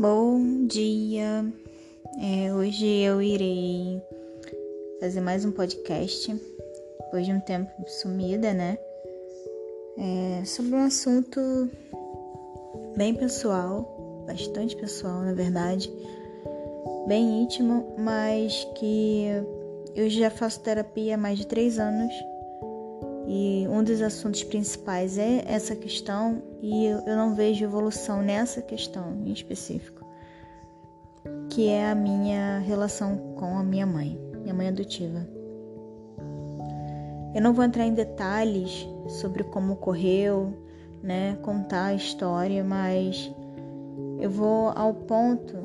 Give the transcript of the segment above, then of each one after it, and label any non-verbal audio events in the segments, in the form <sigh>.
Bom dia! É, hoje eu irei fazer mais um podcast, depois de um tempo sumida, né? É, sobre um assunto bem pessoal, bastante pessoal, na verdade, bem íntimo, mas que eu já faço terapia há mais de três anos e um dos assuntos principais é essa questão e eu não vejo evolução nessa questão em específico, que é a minha relação com a minha mãe, minha mãe adotiva. Eu não vou entrar em detalhes sobre como ocorreu, né, contar a história, mas eu vou ao ponto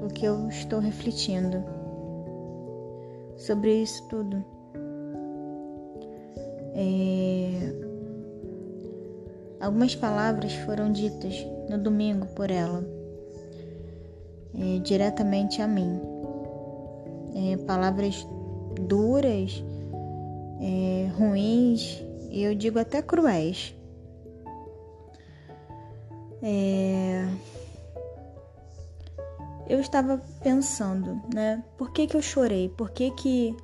do que eu estou refletindo sobre isso tudo. É... Algumas palavras foram ditas no domingo por ela, é, diretamente a mim. É, palavras duras, é, ruins e eu digo até cruéis. É... Eu estava pensando, né? Por que, que eu chorei? Por que, que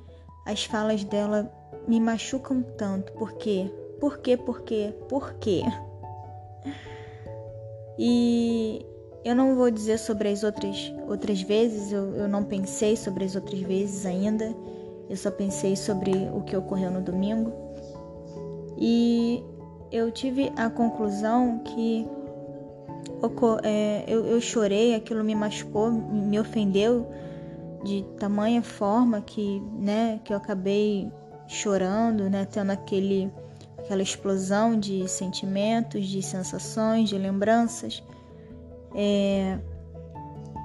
as falas dela me machucam tanto? Por quê? Por quê? Por quê? Por quê? <laughs> E eu não vou dizer sobre as outras, outras vezes, eu, eu não pensei sobre as outras vezes ainda, eu só pensei sobre o que ocorreu no domingo. E eu tive a conclusão que é, eu, eu chorei, aquilo me machucou, me ofendeu de tamanha forma que, né, que eu acabei chorando, né, tendo aquele, aquela explosão de sentimentos, de sensações, de lembranças, é,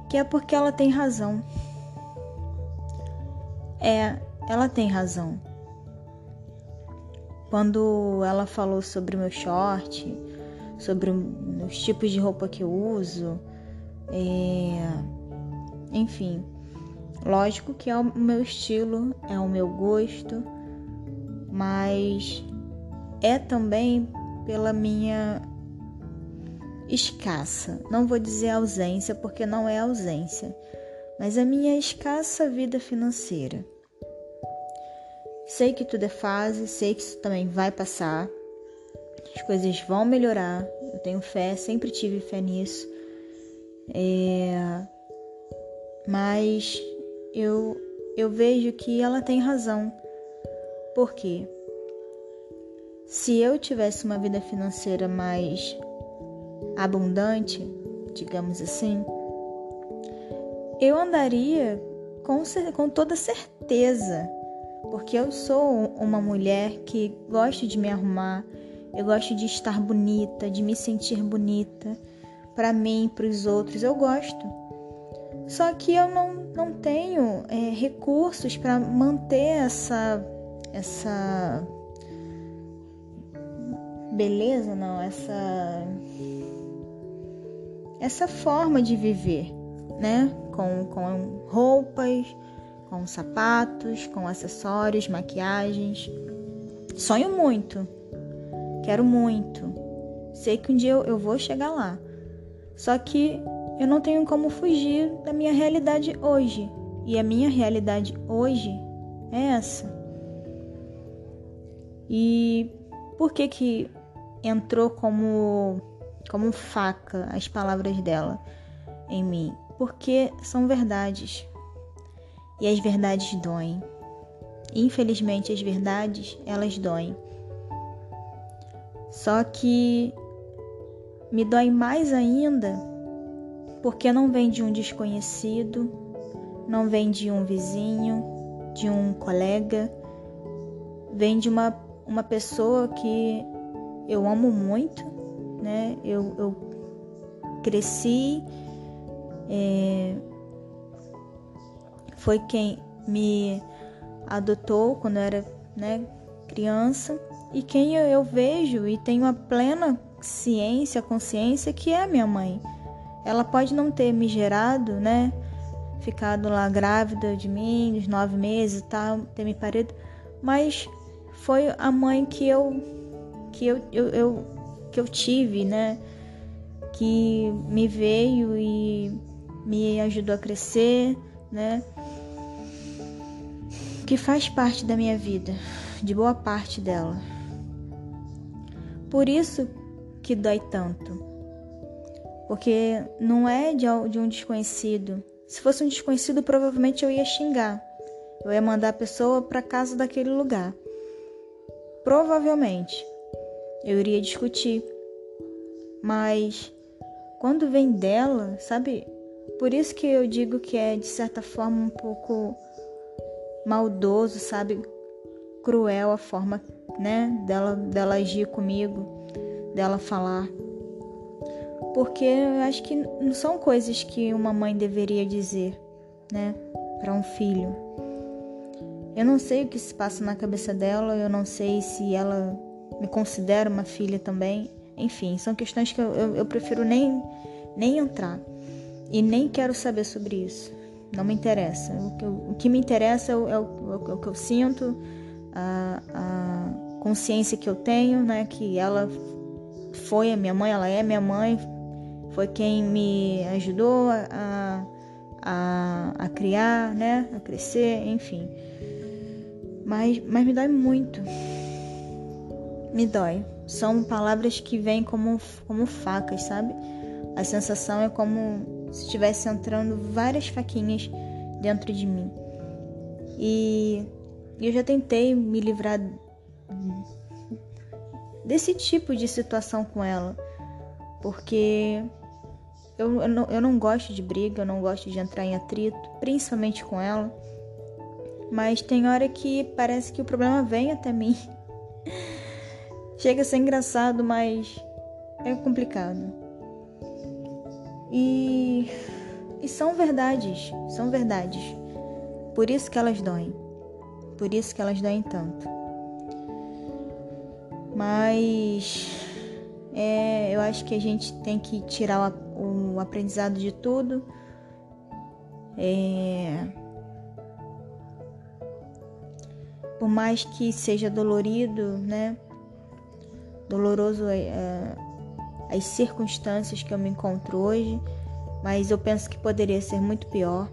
que é porque ela tem razão. É, ela tem razão. Quando ela falou sobre o meu short, sobre os tipos de roupa que eu uso, é, enfim, lógico que é o meu estilo, é o meu gosto, mas é também pela minha escassa, não vou dizer ausência, porque não é ausência, mas a minha escassa vida financeira. Sei que tudo é fase, sei que isso também vai passar, as coisas vão melhorar, eu tenho fé, sempre tive fé nisso. É... Mas eu, eu vejo que ela tem razão porque se eu tivesse uma vida financeira mais abundante, digamos assim, eu andaria com, com toda certeza, porque eu sou uma mulher que gosto de me arrumar, eu gosto de estar bonita, de me sentir bonita, para mim, para os outros, eu gosto. Só que eu não, não tenho é, recursos para manter essa essa beleza, não, essa essa forma de viver, né? Com, com roupas, com sapatos, com acessórios, maquiagens. Sonho muito, quero muito. Sei que um dia eu, eu vou chegar lá. Só que eu não tenho como fugir da minha realidade hoje. E a minha realidade hoje é essa. E por que que entrou como como faca as palavras dela em mim? Porque são verdades. E as verdades doem. Infelizmente as verdades, elas doem. Só que me dói mais ainda porque não vem de um desconhecido, não vem de um vizinho, de um colega, vem de uma uma pessoa que eu amo muito, né? Eu, eu cresci, é, foi quem me adotou quando eu era né, criança e quem eu, eu vejo e tenho a plena ciência, consciência que é minha mãe. Ela pode não ter me gerado, né? Ficado lá grávida de mim, uns nove meses e tal, ter me parido, mas foi a mãe que eu que eu, eu, eu, que eu tive, né? Que me veio e me ajudou a crescer, né? Que faz parte da minha vida, de boa parte dela. Por isso que dói tanto. Porque não é de um desconhecido. Se fosse um desconhecido, provavelmente eu ia xingar. Eu ia mandar a pessoa para casa daquele lugar. Provavelmente eu iria discutir. Mas quando vem dela, sabe? Por isso que eu digo que é de certa forma um pouco maldoso, sabe? Cruel a forma, né, dela dela agir comigo, dela falar. Porque eu acho que não são coisas que uma mãe deveria dizer, né, para um filho. Eu não sei o que se passa na cabeça dela, eu não sei se ela me considera uma filha também. Enfim, são questões que eu, eu, eu prefiro nem, nem entrar. E nem quero saber sobre isso. Não me interessa. O que, o que me interessa é o, é o, é o que eu sinto, a, a, consciência que eu tenho, né? Que ela foi a minha mãe, ela é minha mãe, foi quem me ajudou a, a, a criar, né? A crescer, enfim. Mas, mas me dói muito. Me dói. São palavras que vêm como, como facas, sabe? A sensação é como se estivesse entrando várias faquinhas dentro de mim. E eu já tentei me livrar desse tipo de situação com ela, porque eu, eu, não, eu não gosto de briga, eu não gosto de entrar em atrito, principalmente com ela. Mas tem hora que parece que o problema vem até mim. <laughs> Chega a ser engraçado, mas é complicado. E, e são verdades, são verdades. Por isso que elas doem. Por isso que elas doem tanto. Mas é, eu acho que a gente tem que tirar o, o aprendizado de tudo. É, por mais que seja dolorido, né? Doloroso é, as circunstâncias que eu me encontro hoje, mas eu penso que poderia ser muito pior.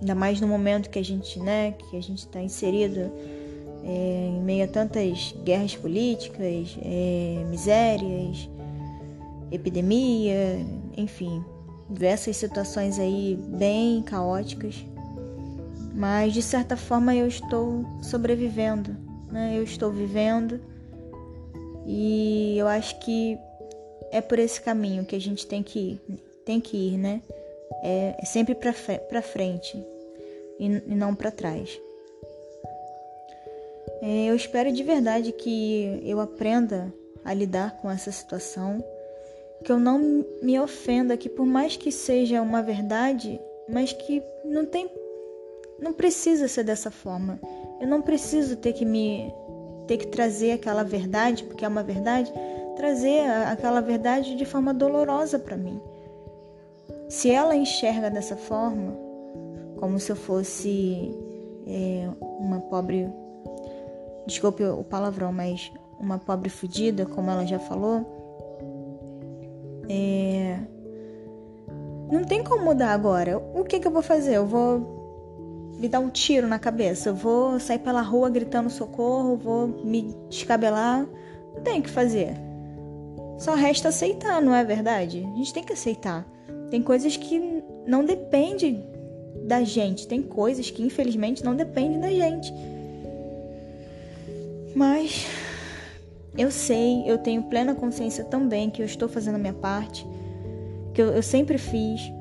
Ainda mais no momento que a gente, né, que a gente está inserido é, em meio a tantas guerras políticas, é, misérias, epidemia, enfim, diversas situações aí bem caóticas. Mas de certa forma eu estou sobrevivendo, né? Eu estou vivendo e eu acho que é por esse caminho que a gente tem que ir, tem que ir, né? É, é sempre para frente e, e não para trás. É, eu espero de verdade que eu aprenda a lidar com essa situação, que eu não me ofenda, que por mais que seja uma verdade, mas que não tem, não precisa ser dessa forma. Eu não preciso ter que me ter que trazer aquela verdade, porque é uma verdade, trazer aquela verdade de forma dolorosa para mim. Se ela enxerga dessa forma, como se eu fosse é, uma pobre, desculpe o palavrão, mas uma pobre fudida, como ela já falou, é, não tem como mudar agora. O que, que eu vou fazer? Eu vou me dar um tiro na cabeça. Eu vou sair pela rua gritando socorro, vou me descabelar. Não tem o que fazer. Só resta aceitar, não é verdade? A gente tem que aceitar. Tem coisas que não dependem da gente. Tem coisas que infelizmente não dependem da gente. Mas eu sei, eu tenho plena consciência também que eu estou fazendo a minha parte, que eu, eu sempre fiz,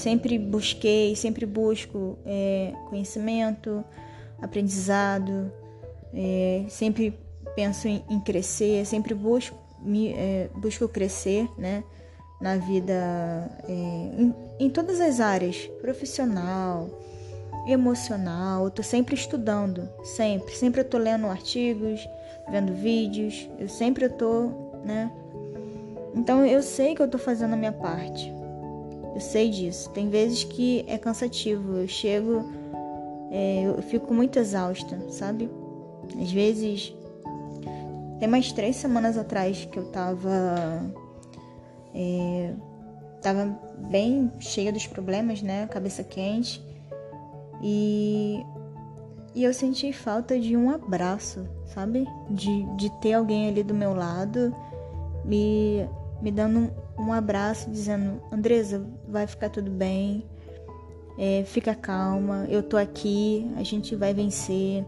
Sempre busquei, sempre busco é, conhecimento, aprendizado, é, sempre penso em, em, crescer, sempre busco, me, é, busco crescer, né? Na vida, é, em, em todas as áreas, profissional, emocional, eu tô sempre estudando, sempre, sempre eu tô lendo artigos, vendo vídeos, eu sempre eu tô, né? Então eu sei que eu tô fazendo a minha parte. Eu sei disso. Tem vezes que é cansativo. Eu chego, é, eu fico muito exausta, sabe? Às vezes. Tem mais três semanas atrás que eu tava. É, tava bem cheia dos problemas, né? Cabeça quente. E, e eu senti falta de um abraço, sabe? De, de ter alguém ali do meu lado, me, me dando um, abraço, dizendo: Andresa, vai ficar tudo bem, é, fica calma, eu tô aqui, a gente vai vencer.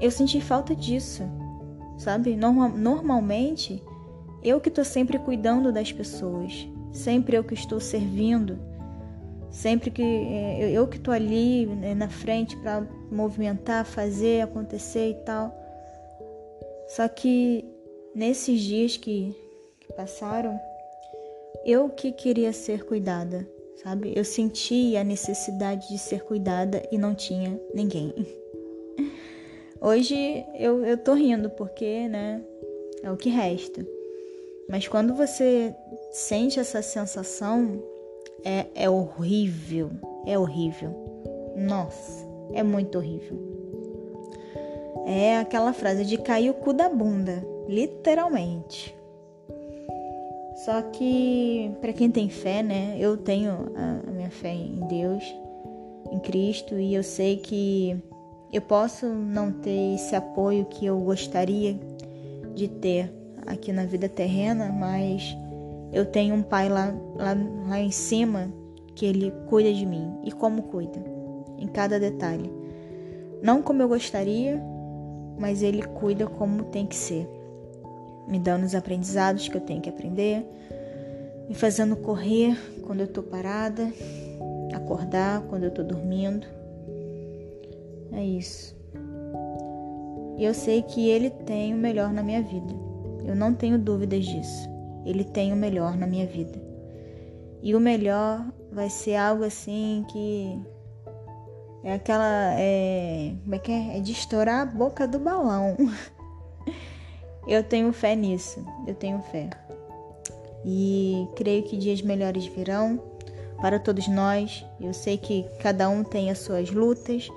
Eu senti falta disso, sabe? Normal, normalmente, eu que tô sempre cuidando das pessoas, sempre eu que estou servindo Sempre que é, eu que tô ali né, na frente para movimentar, fazer acontecer e tal. Só que nesses dias que passaram, eu que queria ser cuidada, sabe? Eu senti a necessidade de ser cuidada e não tinha ninguém. <laughs> Hoje eu, eu tô rindo porque, né, é o que resta. Mas quando você sente essa sensação, é, é horrível. É horrível. Nossa, é muito horrível. É aquela frase de cair o cu da bunda, literalmente. Só que para quem tem fé, né? Eu tenho a, minha fé em Deus, em Cristo, e eu sei que eu posso não ter esse apoio que eu gostaria de ter aqui na vida terrena, mas eu tenho um pai lá, lá, lá em cima que ele cuida de mim. E como cuida? Em cada detalhe. Não como eu gostaria, mas ele cuida como tem que ser. Me dando os aprendizados que eu tenho que aprender, me fazendo correr quando eu tô parada, acordar quando eu tô dormindo. É isso. E eu sei que ele tem o melhor na minha vida. Eu não tenho dúvidas disso. Ele tem o melhor na minha vida. E o melhor vai ser algo assim que é aquela. É, como é que é? É de estourar a boca do balão. <laughs> Eu tenho fé nisso. Eu tenho fé. E creio que dias melhores virão para todos nós. Eu sei que cada um tem as suas lutas,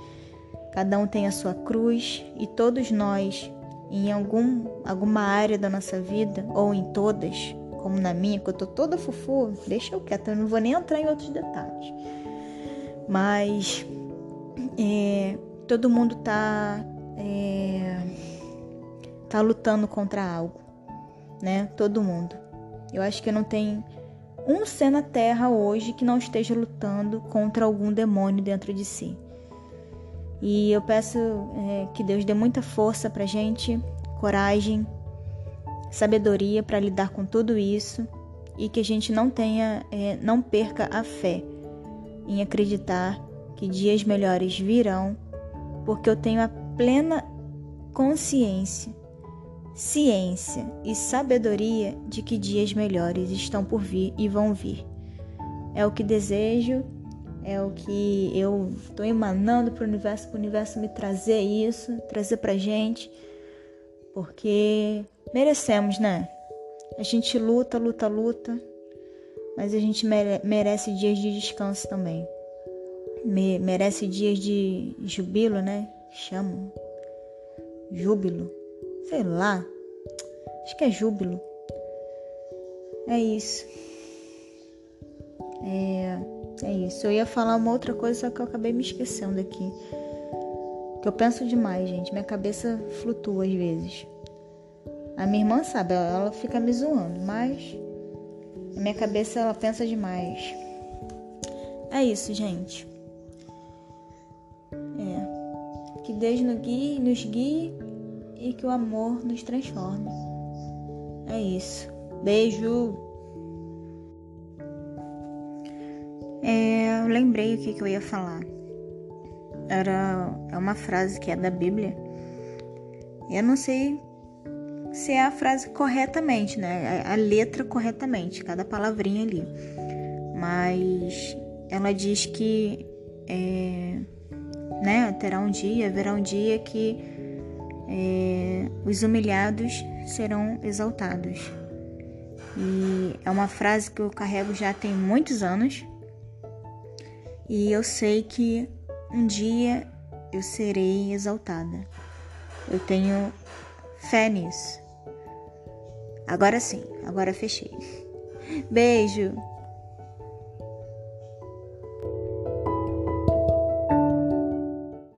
cada um tem a sua cruz e todos nós em algum, alguma área da nossa vida, ou em todas, como na minha, que eu tô toda fufu, deixa eu quieto, eu não vou nem entrar em outros detalhes. Mas é, todo mundo tá, é, tá lutando contra algo, né? Todo mundo. Eu acho que não tem um ser na Terra hoje que não esteja lutando contra algum demônio dentro de si. E eu peço é, que Deus dê muita força para gente, coragem, sabedoria para lidar com tudo isso e que a gente não tenha, é, não perca a fé em acreditar que dias melhores virão, porque eu tenho a plena consciência, ciência e sabedoria de que dias melhores estão por vir e vão vir. É o que desejo é o que eu estou emanando para o universo, para o universo me trazer isso, trazer para gente, porque merecemos, né? A gente luta, luta, luta, mas a gente merece dias de descanso também. merece dias de jubilo, né? Chamam. Júbilo. Sei lá. Acho que é júbilo. É isso. É. É isso. Eu ia falar uma outra coisa, só que eu acabei me esquecendo aqui. Que eu penso demais, gente. Minha cabeça flutua às vezes. A minha irmã sabe, ela fica me zoando, mas a minha cabeça ela pensa demais. É isso, gente. É. Que Deus nos guie, nos guie e que o amor nos transforme. É isso. Beijo. É, eu lembrei o que, que eu ia falar. Era é uma frase que é da Bíblia. Eu não sei se é a frase corretamente, né? A, a letra corretamente, cada palavrinha ali. Mas ela diz que é, né, terá um dia, haverá um dia que é, os humilhados serão exaltados. E é uma frase que eu carrego já tem muitos anos e eu sei que um dia eu serei exaltada. Eu tenho fé nisso. Agora sim, agora fechei. Beijo!